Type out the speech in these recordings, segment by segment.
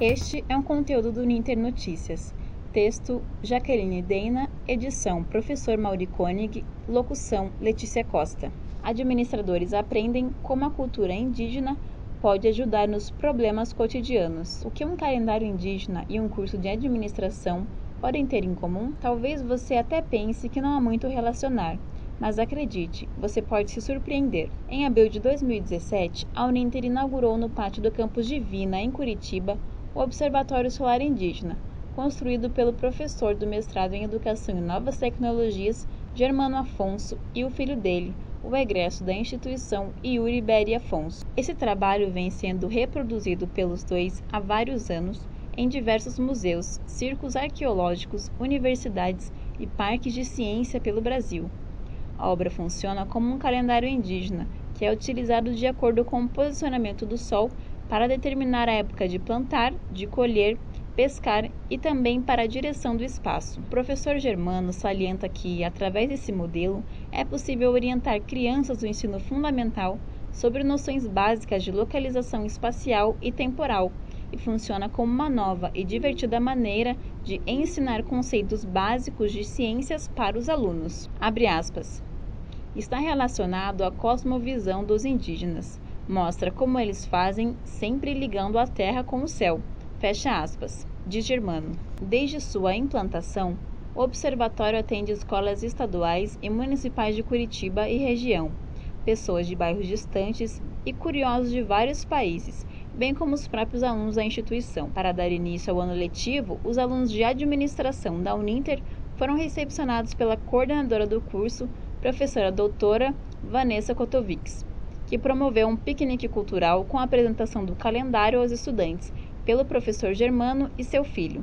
Este é um conteúdo do Ninter Notícias. Texto Jaqueline Deina, edição Professor Mauri Koenig, locução Letícia Costa. Administradores aprendem como a cultura indígena pode ajudar nos problemas cotidianos. O que um calendário indígena e um curso de administração podem ter em comum? Talvez você até pense que não há muito relacionar. Mas acredite, você pode se surpreender. Em abril de 2017, a Uninter inaugurou no pátio do campus Divina, em Curitiba, o Observatório Solar Indígena, construído pelo professor do mestrado em Educação e Novas Tecnologias, Germano Afonso, e o filho dele, o egresso da instituição Yuri Beri Afonso. Esse trabalho vem sendo reproduzido pelos dois há vários anos em diversos museus, circos arqueológicos, universidades e parques de ciência pelo Brasil. A obra funciona como um calendário indígena, que é utilizado de acordo com o posicionamento do Sol para determinar a época de plantar, de colher, pescar e também para a direção do espaço. O professor Germano salienta que, através desse modelo, é possível orientar crianças do ensino fundamental sobre noções básicas de localização espacial e temporal e funciona como uma nova e divertida maneira de ensinar conceitos básicos de ciências para os alunos. Está relacionado à cosmovisão dos indígenas Mostra como eles fazem, sempre ligando a terra com o céu. Fecha aspas. Diz Germano. Desde sua implantação, o observatório atende escolas estaduais e municipais de Curitiba e região, pessoas de bairros distantes e curiosos de vários países, bem como os próprios alunos da instituição. Para dar início ao ano letivo, os alunos de administração da Uninter foram recepcionados pela coordenadora do curso, professora doutora Vanessa Kotovics que promoveu um piquenique cultural com a apresentação do calendário aos estudantes pelo professor Germano e seu filho.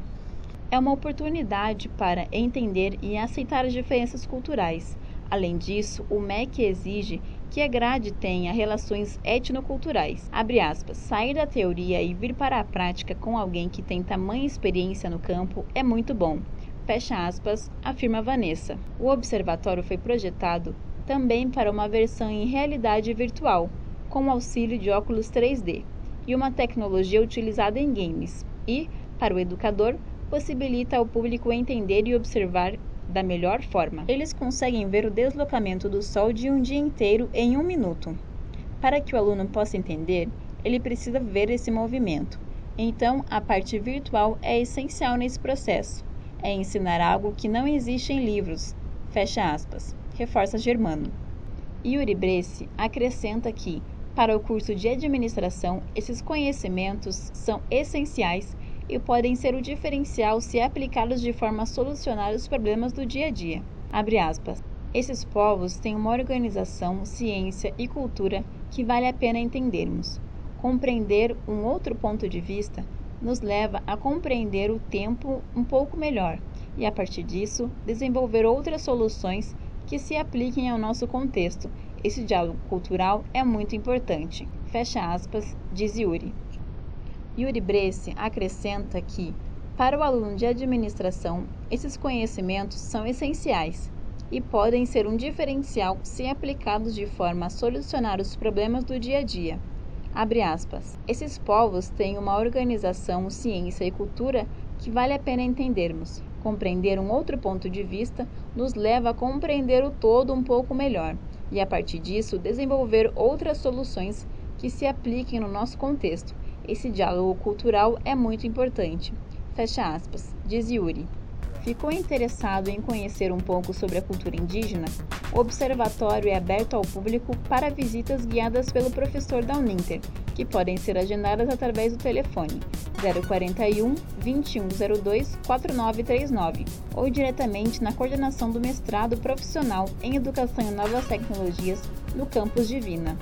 É uma oportunidade para entender e aceitar as diferenças culturais. Além disso, o MEC exige que a grade tenha relações etnoculturais. Aspas. Sair da teoria e vir para a prática com alguém que tem tamanha experiência no campo é muito bom. Fecha aspas, afirma Vanessa. O observatório foi projetado também para uma versão em realidade virtual, com auxílio de óculos 3D, e uma tecnologia utilizada em games, e, para o educador, possibilita ao público entender e observar da melhor forma. Eles conseguem ver o deslocamento do Sol de um dia inteiro em um minuto. Para que o aluno possa entender, ele precisa ver esse movimento. Então, a parte virtual é essencial nesse processo. É ensinar algo que não existe em livros. Fecha aspas reforça Germano. Yuri Bresse acrescenta que, para o curso de administração, esses conhecimentos são essenciais e podem ser o diferencial se aplicados de forma a solucionar os problemas do dia a dia. Esses povos têm uma organização, ciência e cultura que vale a pena entendermos. Compreender um outro ponto de vista nos leva a compreender o tempo um pouco melhor e, a partir disso, desenvolver outras soluções que se apliquem ao nosso contexto. Esse diálogo cultural é muito importante. Fecha aspas, diz Yuri. Yuri Bresse acrescenta que, para o aluno de administração, esses conhecimentos são essenciais e podem ser um diferencial se aplicados de forma a solucionar os problemas do dia a dia. Esses povos têm uma organização, ciência e cultura que vale a pena entendermos. Compreender um outro ponto de vista nos leva a compreender o todo um pouco melhor e, a partir disso, desenvolver outras soluções que se apliquem no nosso contexto. Esse diálogo cultural é muito importante. Fecha aspas, diz Yuri. Ficou interessado em conhecer um pouco sobre a cultura indígena? O observatório é aberto ao público para visitas guiadas pelo professor da Uninter, que podem ser agendadas através do telefone 041 2102 4939 ou diretamente na coordenação do mestrado profissional em Educação e Novas Tecnologias no campus Divina.